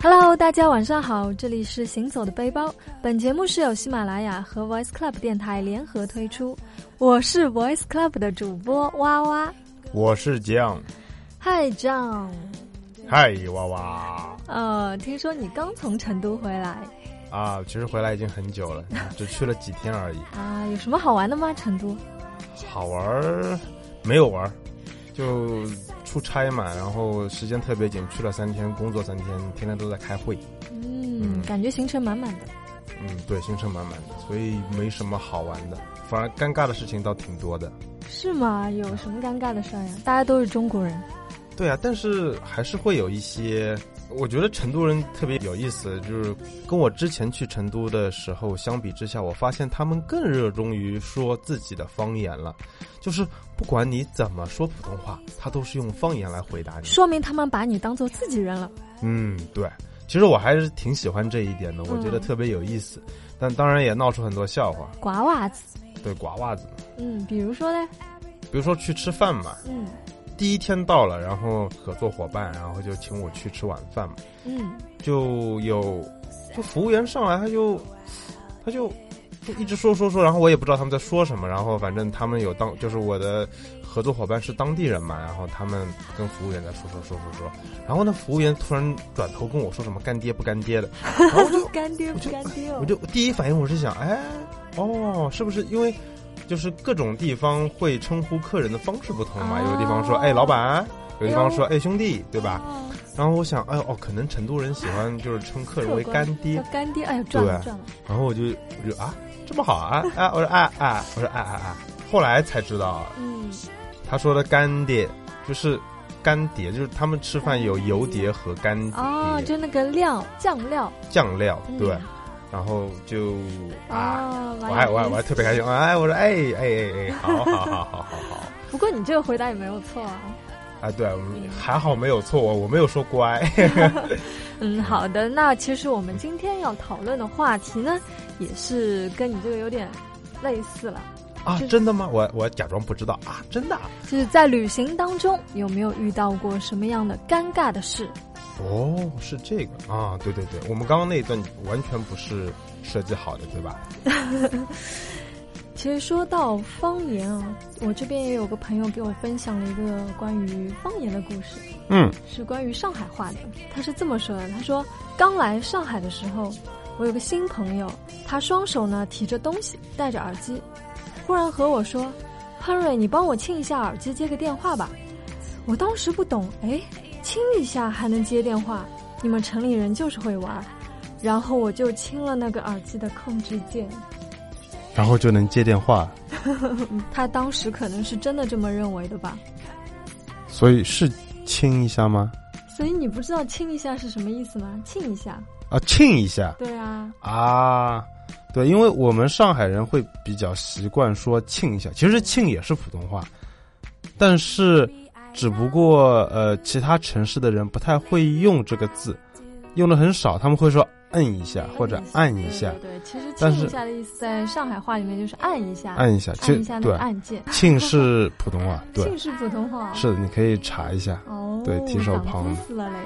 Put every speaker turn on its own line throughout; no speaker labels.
Hello，大家晚上好，这里是行走的背包。本节目是由喜马拉雅和 Voice Club 电台联合推出，我是 Voice Club 的主播哇哇，
我是酱，
嗨酱，
嗨哇哇。
呃，听说你刚从成都回来
啊？其实回来已经很久了，只去了几天而已。
啊，有什么好玩的吗？成都？
好玩，没有玩，就。出差嘛，然后时间特别紧，去了三天，工作三天，天天都在开会。
嗯，感觉行程满满的。
嗯，对，行程满满的，所以没什么好玩的，反而尴尬的事情倒挺多的。
是吗？有什么尴尬的事儿呀？大家都是中国人。
对啊，但是还是会有一些。我觉得成都人特别有意思，就是跟我之前去成都的时候相比之下，我发现他们更热衷于说自己的方言了。就是不管你怎么说普通话，他都是用方言来回答你。
说明他们把你当做自己人了。
嗯，对。其实我还是挺喜欢这一点的，我觉得特别有意思。但当然也闹出很多笑话。
刮袜子。
对，刮袜子。
嗯，比如说呢？
比如说去吃饭嘛。嗯。第一天到了，然后合作伙伴，然后就请我去吃晚饭嘛。嗯，就有，就服务员上来，他就，他，就一直说说说，然后我也不知道他们在说什么，然后反正他们有当，就是我的合作伙伴是当地人嘛，然后他们跟服务员在说说说说说，然后那服务员突然转头跟我说什么干爹不干爹的，然后我就
干爹不干爹，
我就第一反应我是想，哎，哦，是不是因为？就是各种地方会称呼客人的方式不同嘛，有的地方说哎老板，有的地方说哎兄弟，对吧？然后我想哎哦，可能成都人喜欢就是称客人为干爹，
干爹哎赚了赚了。
然后我就我就啊这么好啊啊我说啊啊我说啊啊啊，后来才知道，嗯，他说的干碟就是干碟，就是他们吃饭有油碟和干碟，
哦，就那个料酱料
酱料对。然后就啊，我还我还我还特别开心，哎，我说哎哎哎哎，好好好好好好。
不过你这个回答也没有错啊。
啊，对，还好没有错，我没有说乖。
嗯，好的，那其实我们今天要讨论的话题呢，也是跟你这个有点类似了。
啊，真的吗？我我假装不知道啊，真的。
就是在旅行当中有没有遇到过什么样的尴尬的事？
哦，是这个啊，对对对，我们刚刚那一段完全不是设计好的，对吧？
其实说到方言啊，我这边也有个朋友给我分享了一个关于方言的故事，
嗯，
是关于上海话的。他是这么说的：他说刚来上海的时候，我有个新朋友，他双手呢提着东西，戴着耳机，忽然和我说：“亨瑞，你帮我清一下耳机，接个电话吧。”我当时不懂，哎。亲一下还能接电话，你们城里人就是会玩。然后我就亲了那个耳机的控制键，
然后就能接电话。
他当时可能是真的这么认为的吧。
所以是亲一下吗？
所以你不知道亲一下是什么意思吗？亲一下
啊，亲一下。
对啊。
啊，对，因为我们上海人会比较习惯说亲一下，其实亲也是普通话，但是。只不过，呃，其他城市的人不太会用这个字，用的很少。他们会说摁一下或者按一下。
对，其实庆一下的意思在上海话里面就是按一下。
按一下，
按一下那个按键。
庆是普通话，对。
庆是普通话。
是的，你可以查一下。
哦。
对，提手旁。
死了嘞。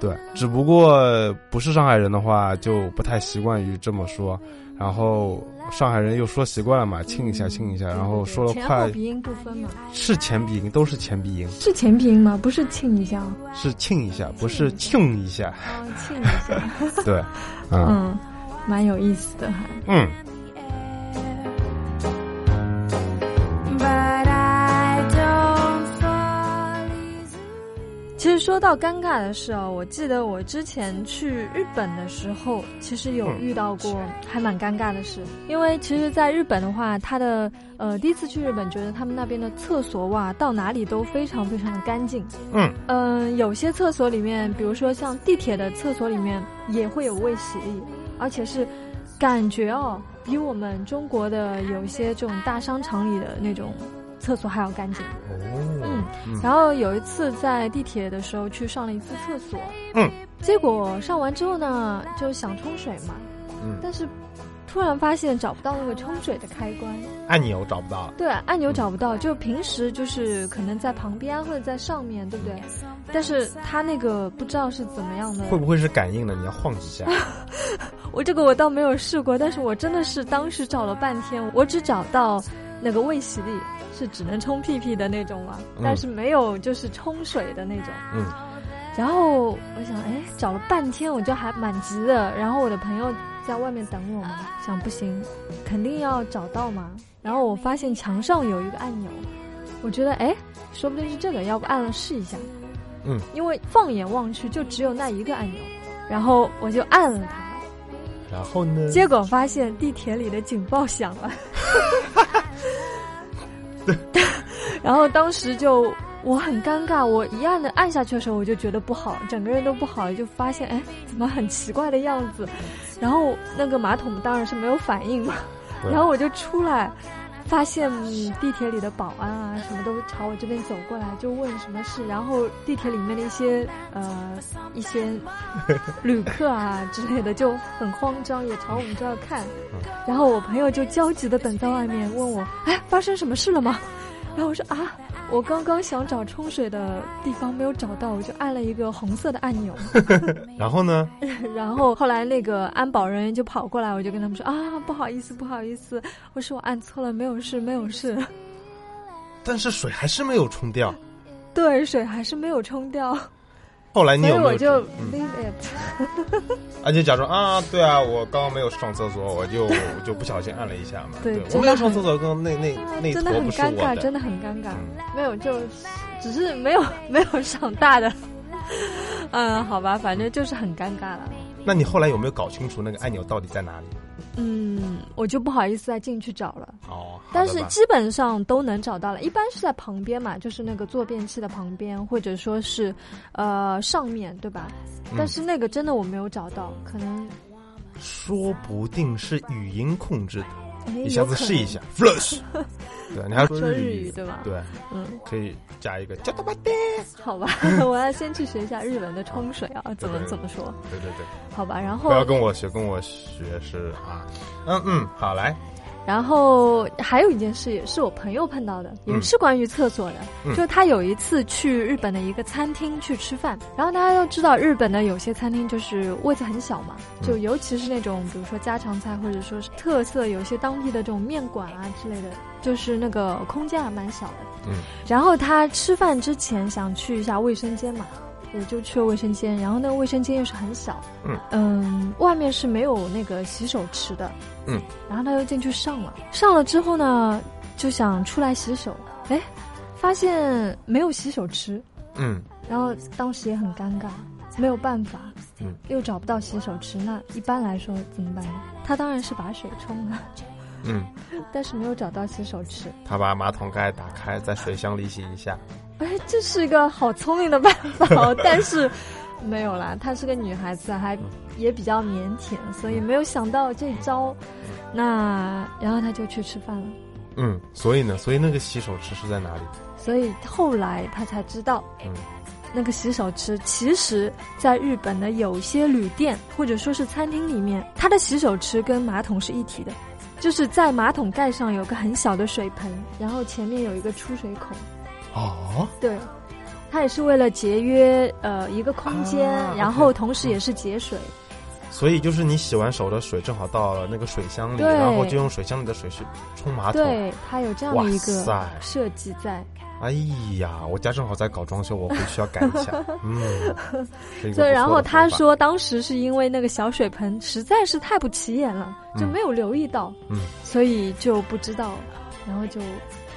对，只不过不是上海人的话，就不太习惯于这么说。然后上海人又说习惯了嘛，亲一下亲一下，然后说了快。
前鼻音不分嘛？
是前鼻音，都是前鼻音。
是前鼻音吗？不是亲一下。
是亲一下，不是亲一下。
哦，亲一下。
对，
嗯，蛮有意思的哈。
嗯。
说到尴尬的事哦，我记得我之前去日本的时候，其实有遇到过还蛮尴尬的事。因为其实，在日本的话，他的呃第一次去日本，觉得他们那边的厕所哇，到哪里都非常非常的干净。
嗯
嗯，有些厕所里面，比如说像地铁的厕所里面，也会有卫洗力，而且是感觉哦，比我们中国的有一些这种大商场里的那种。厕所还要干净
哦，
嗯，然后有一次在地铁的时候去上了一次厕所，
嗯，
结果上完之后呢，就想冲水嘛，嗯，但是突然发现找不到那个冲水的开关，
按钮找不到。
对，按钮找不到，就平时就是可能在旁边或者在上面对不对？但是它那个不知道是怎么样的。
会不会是感应的？你要晃几下。
我这个我倒没有试过，但是我真的是当时找了半天，我只找到那个卫洗力是只能冲屁屁的那种嘛，但是没有就是冲水的那种。嗯。然后我想，哎，找了半天，我就还蛮急的。然后我的朋友在外面等我嘛，想不行，肯定要找到嘛。然后我发现墙上有一个按钮，我觉得，哎，说不定是这个，要不按了试一下。
嗯。
因为放眼望去就只有那一个按钮，然后我就按了它。
然后呢？
结果发现地铁里的警报响了。然后当时就。我很尴尬，我一按的按下去的时候，我就觉得不好，整个人都不好，就发现哎，怎么很奇怪的样子，然后那个马桶当然是没有反应嘛，然后我就出来，发现地铁里的保安啊什么都朝我这边走过来，就问什么事，然后地铁里面的一些呃一些 旅客啊之类的就很慌张，也朝我们这儿看，然后我朋友就焦急的等在外面问我，哎，发生什么事了吗？然后我说啊。我刚刚想找冲水的地方没有找到，我就按了一个红色的按钮。
然后呢？
然后后来那个安保人员就跑过来，我就跟他们说啊，不好意思，不好意思，我说我按错了，没有事，没有事。
但是水还是没有冲掉。
对，水还是没有冲掉。
后来你有没有？
我就 leave it。
啊，就假装啊，对啊，我刚刚没有上厕所，我就我就不小心按了一下嘛。
对，
我没有上厕所，刚刚那那那
真的很尴尬，真的很尴尬。没有，就只是没有没有上大的。嗯，好吧，反正就是很尴尬了。
那你后来有没有搞清楚那个按钮到底在哪里？
嗯，我就不好意思再进去找了。哦，但是基本上都能找到了，一般是在旁边嘛，就是那个坐便器的旁边，或者说是，呃，上面对吧？但是那个真的我没有找到，可能，
说不定是语音控制的。你下子试一下，flush。对，你还
说日语对吧？
对，嗯，可以加一个加多巴爹。
好吧，我要先去学一下日文的冲水啊，怎么怎么说？
对对对。
好吧，然后
不要跟我学，跟我学是啊，嗯嗯，好来。
然后还有一件事，也是我朋友碰到的，也是关于厕所的。就他有一次去日本的一个餐厅去吃饭，然后大家都知道，日本的有些餐厅就是位子很小嘛，就尤其是那种比如说家常菜或者说是特色，有些当地的这种面馆啊之类的，就是那个空间还蛮小的。嗯。然后他吃饭之前想去一下卫生间嘛。我就去了卫生间，然后那个卫生间又是很小，嗯。嗯，外面是没有那个洗手池的，嗯，然后他又进去上了，上了之后呢，就想出来洗手，哎，发现没有洗手池，嗯，然后当时也很尴尬，没有办法，嗯，又找不到洗手池，那一般来说怎么办呢？他当然是把水冲了，嗯，但是没有找到洗手池，
他把马桶盖打开，在水箱里洗一下。
哎，这是一个好聪明的办法哦，但 是没有啦，她是个女孩子，还也比较腼腆，所以没有想到这招。那然后她就去吃饭了。
嗯，所以呢，所以那个洗手池是在哪里？
所以后来她才知道，嗯，那个洗手池其实在日本的有些旅店或者说是餐厅里面，它的洗手池跟马桶是一体的，就是在马桶盖上有个很小的水盆，然后前面有一个出水口。
哦，
对，它也是为了节约呃一个空间，然后同时也是节水。
所以就是你洗完手的水正好到了那个水箱里，然后就用水箱里的水去冲马桶。
对，它有这样的一个设计在。
哎呀，我家正好在搞装修，我回去要改一下。嗯，
对，然后他说当时是因为那个小水盆实在是太不起眼了，就没有留意到，嗯，所以就不知道，然后就。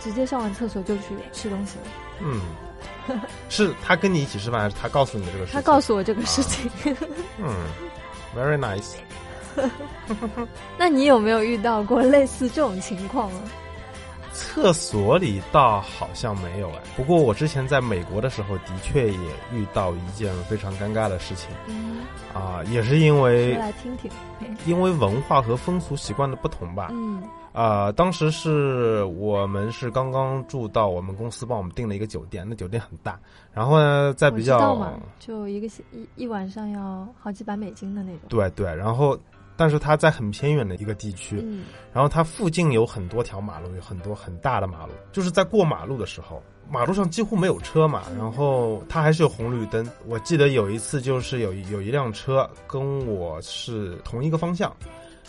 直接上完厕所就去吃东西了。
嗯，是他跟你一起吃饭，还是他告诉你这个事？
他告诉我这个事情。
嗯，very nice。
那你有没有遇到过类似这种情况啊？
厕所里倒好像没有哎，不过我之前在美国的时候，的确也遇到一件非常尴尬的事情。嗯，啊，也是因为
来听听，
因为文化和风俗习惯的不同吧。嗯。啊，当时是我们是刚刚住到我们公司帮我们订了一个酒店，那酒店很大，然后呢，在比较
就一个一一晚上要好几百美金的那种。
对对，然后但是它在很偏远的一个地区，然后它附近有很多条马路，有很多很大的马路，就是在过马路的时候，马路上几乎没有车嘛，然后它还是有红绿灯。我记得有一次就是有有一辆车跟我是同一个方向，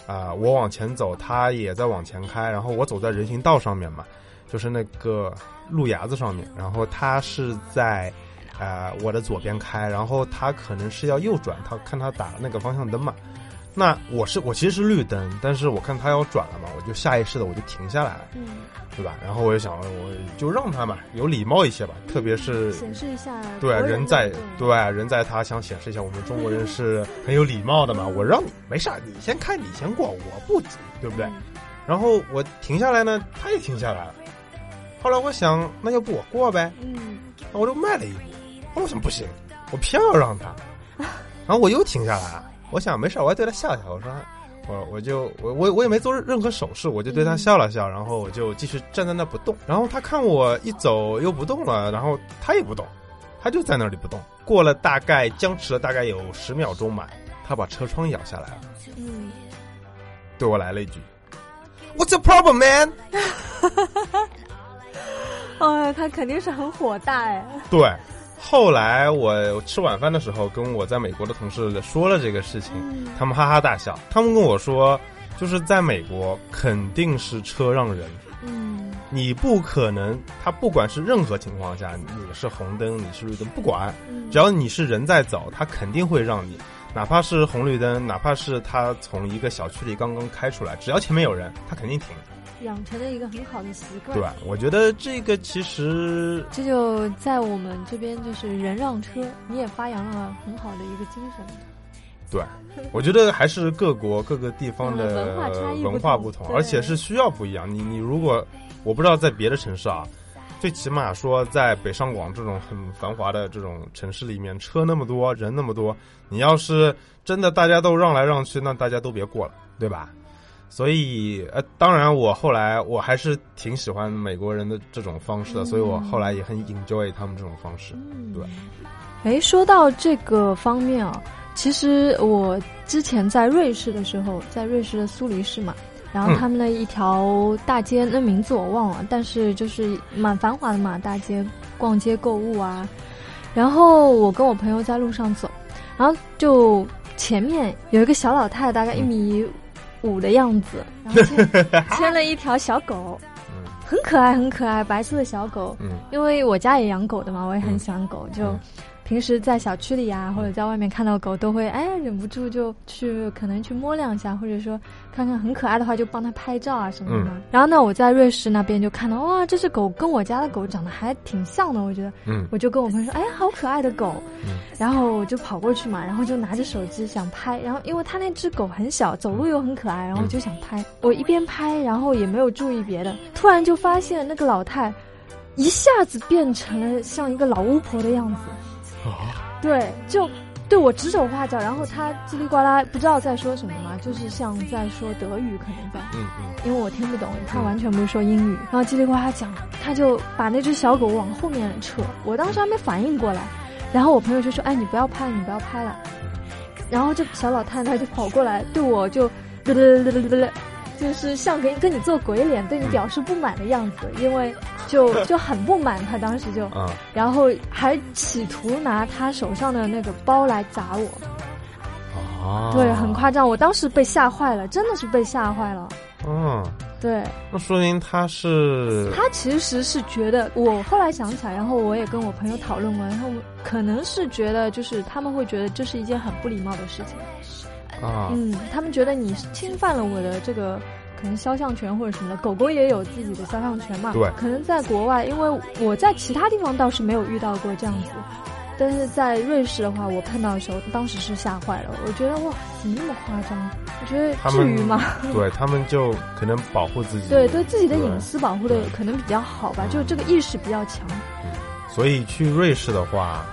啊，我往前走，他也在往前开，然后我走在人行道上面嘛，就是那个路牙子上面，然后他是在。啊，我的左边开，然后他可能是要右转，他看他打那个方向灯嘛。那我是我其实是绿灯，但是我看他要转了嘛，我就下意识的我就停下来了，嗯，对吧？然后我就想，我就让他嘛，有礼貌一些吧，特别是
显示一下，
对，人在对人在他想显示一下我们中国人 是很有礼貌的嘛，我让你没事，你先开，你先过，我不急，对不对？然后我停下来呢，他也停下来了。后来我想，那要不我过呗，嗯，那我就迈了一步。我想不行，我偏要让他，然后我又停下来，我想没事，我还对他笑笑。我说，我我就我我我也没做任何手势，我就对他笑了笑，然后我就继续站在那不动。然后他看我一走又不动了，然后他也不动，他就在那里不动。过了大概僵持了大概有十秒钟吧，他把车窗摇下来了，嗯，对我来了一句，What's the problem, man？
哎，他肯定是很火大哎。
对。后来我吃晚饭的时候，跟我在美国的同事说了这个事情，他们哈哈大笑。他们跟我说，就是在美国肯定是车让人，嗯，你不可能，他不管是任何情况下，你是红灯，你是绿灯，不管，只要你是人在走，他肯定会让你，哪怕是红绿灯，哪怕是他从一个小区里刚刚开出来，只要前面有人，他肯定停。
养成了一个很好的习惯。
对，我觉得这个其实
这就在我们这边就是人让车，你也发扬了很好的一个精神。
对，我觉得还是各国各个地方的
文化差异
文化不同，而且是需要不一样。你你如果我不知道在别的城市啊，最起码说在北上广这种很繁华的这种城市里面，车那么多人那么多，你要是真的大家都让来让去，那大家都别过了，对吧？所以，呃，当然，我后来我还是挺喜欢美国人的这种方式的，所以我后来也很 enjoy 他们这种方式。对。
哎，说到这个方面啊，其实我之前在瑞士的时候，在瑞士的苏黎世嘛，然后他们的一条大街，那名字我忘了，但是就是蛮繁华的嘛，大街逛街购物啊。然后我跟我朋友在路上走，然后就前面有一个小老太，大概一米。五的样子，然后 牵牵了一条小狗，很可爱，很可爱，白色的小狗。嗯，因为我家也养狗的嘛，我也很喜欢狗，就。平时在小区里呀，或者在外面看到狗，都会哎忍不住就去可能去摸两下，或者说看看很可爱的话，就帮它拍照啊什么的。然后呢，我在瑞士那边就看到哇，这只狗跟我家的狗长得还挺像的，我觉得，嗯，我就跟我朋友说，哎呀，好可爱的狗。然后我就跑过去嘛，然后就拿着手机想拍，然后因为它那只狗很小，走路又很可爱，然后我就想拍。我一边拍，然后也没有注意别的，突然就发现那个老太一下子变成了像一个老巫婆的样子。对，就对我指手画脚，然后他叽里呱啦不知道在说什么嘛，就是像在说德语，可能在，嗯嗯，因为我听不懂，他完全不是说英语，然后叽里呱啦讲，他就把那只小狗往后面扯，我当时还没反应过来，然后我朋友就说，哎，你不要拍，你不要拍了，然后这小老太太就跑过来对我就。就是像跟跟你做鬼脸，对你表示不满的样子，因为就 就很不满，他当时就，然后还企图拿他手上的那个包来砸我，啊，对，很夸张，我当时被吓坏了，真的是被吓坏了，嗯，对，
那说明他是，
他其实是觉得，我后来想起来，然后我也跟我朋友讨论过，然后可能是觉得，就是他们会觉得这是一件很不礼貌的事情。啊，嗯，他们觉得你侵犯了我的这个可能肖像权或者什么的，狗狗也有自己的肖像权嘛。
对，
可能在国外，因为我在其他地方倒是没有遇到过这样子，但是在瑞士的话，我碰到的时候，当时是吓坏了。我觉得哇，怎么那么夸张？我觉得至于吗？
对他们就可能保护自己，
对对自己的隐私保护的可能比较好吧，就这个意识比较强。
所以去瑞士的话。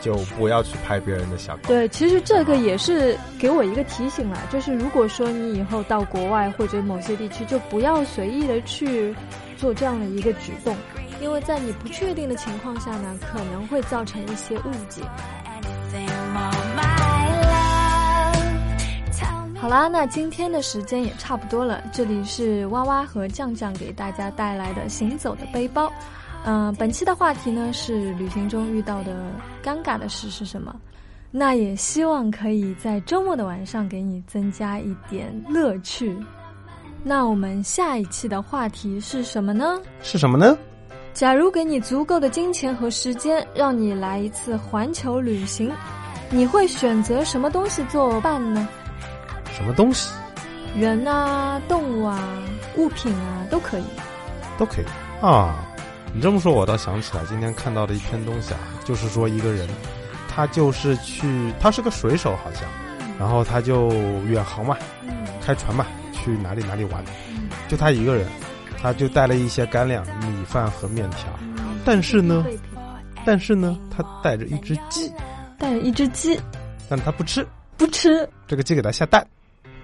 就不要去拍别人的小狗。
对，其实这个也是给我一个提醒了，就是如果说你以后到国外或者某些地区，就不要随意的去做这样的一个举动，因为在你不确定的情况下呢，可能会造成一些误解。好啦，那今天的时间也差不多了。这里是哇哇和酱酱给大家带来的行走的背包。嗯，本期的话题呢是旅行中遇到的尴尬的事是什么？那也希望可以在周末的晚上给你增加一点乐趣。那我们下一期的话题是什么呢？
是什么呢？
假如给你足够的金钱和时间，让你来一次环球旅行，你会选择什么东西作伴呢？
什么东西？
人啊，动物啊，物品啊，都可以。
都可以啊！你这么说，我倒想起来今天看到的一篇东西啊，就是说一个人，他就是去，他是个水手好像，然后他就远航嘛，开船嘛，去哪里哪里玩，就他一个人。他就带了一些干粮、米饭和面条，但是呢，但是呢，他带着一只鸡，
带着一只鸡，
但他不吃，
不吃。
这个鸡给他下蛋，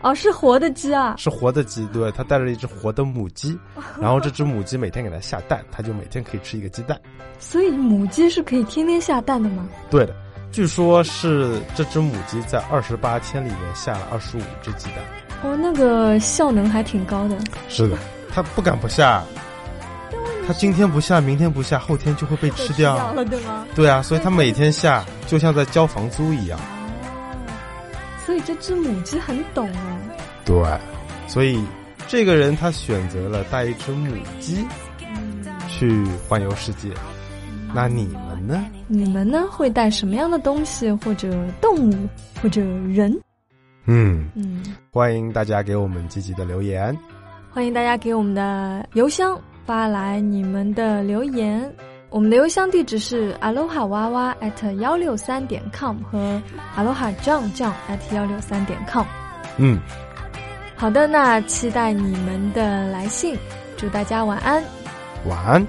哦，是活的鸡啊，
是活的鸡，对，他带着一只活的母鸡，然后这只母鸡每天给他下蛋，他就每天可以吃一个鸡蛋。
所以母鸡是可以天天下蛋的吗？
对的，据说是这只母鸡在二十八天里面下了二十五只鸡蛋。
哦，那个效能还挺高的。
是的。它不敢不下，他今天不下，明天不下，后天就会被吃掉
了，对吗？
对啊，所以他每天下，就像在交房租一样。
所以这只母鸡很懂啊。
对，所以这个人他选择了带一只母鸡去环游世界。那你们呢？
你们呢？会带什么样的东西，或者动物，或者人？
嗯嗯，欢迎大家给我们积极的留言。
欢迎大家给我们的邮箱发来你们的留言，我们的邮箱地址是 aloha 娃娃 at 幺六三点 com 和 aloha 酱酱 at 幺六三点 com。
嗯，
好的，那期待你们的来信，祝大家晚安，
晚安。